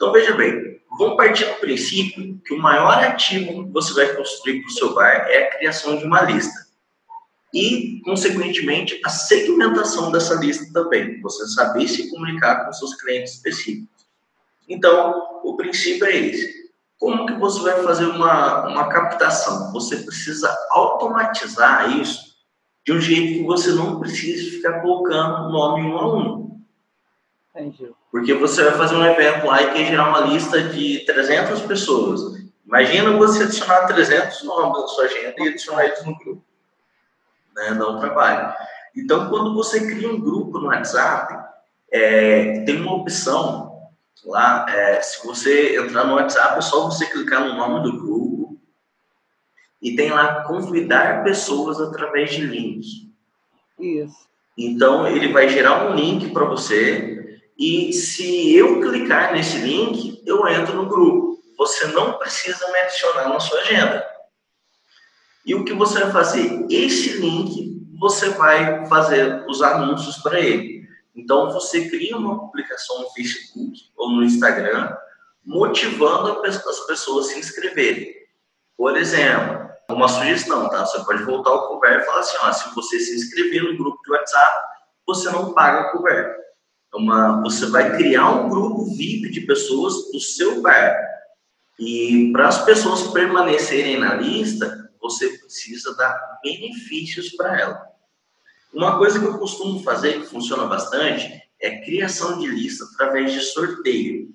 Então, veja bem, vamos partir do princípio que o maior ativo que você vai construir para o seu bar é a criação de uma lista. E, consequentemente, a segmentação dessa lista também. Você saber se comunicar com seus clientes específicos. Então, o princípio é esse. Como que você vai fazer uma, uma captação? Você precisa automatizar isso de um jeito que você não precise ficar colocando nome um a um. Entendi. Porque você vai fazer um evento lá e quer gerar uma lista de 300 pessoas. Imagina você adicionar 300 nomes na sua agenda e adicionar eles no grupo. Né? Dá um trabalho. Então, quando você cria um grupo no WhatsApp, é, tem uma opção lá. É, se você entrar no WhatsApp, é só você clicar no nome do grupo e tem lá convidar pessoas através de link. Isso. Então, ele vai gerar um link para você e se eu clicar nesse link, eu entro no grupo. Você não precisa me adicionar na sua agenda. E o que você vai fazer? Esse link, você vai fazer os anúncios para ele. Então, você cria uma publicação no Facebook ou no Instagram, motivando as pessoas a se inscreverem. Por exemplo, uma sugestão, tá? Você pode voltar ao cover e falar assim, ó, se você se inscrever no grupo de WhatsApp, você não paga cover. É uma, você vai criar um grupo VIP de pessoas do seu bar. E para as pessoas permanecerem na lista, você precisa dar benefícios para ela. Uma coisa que eu costumo fazer, que funciona bastante, é criação de lista através de sorteio.